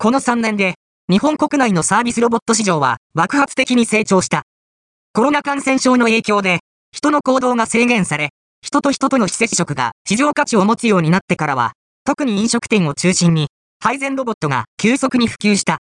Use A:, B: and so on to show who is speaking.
A: この3年で、日本国内のサービスロボット市場は爆発的に成長した。コロナ感染症の影響で、人の行動が制限され、人と人との非接触が市場価値を持つようになってからは、特に飲食店を中心に、配膳ロボットが急速に普及した。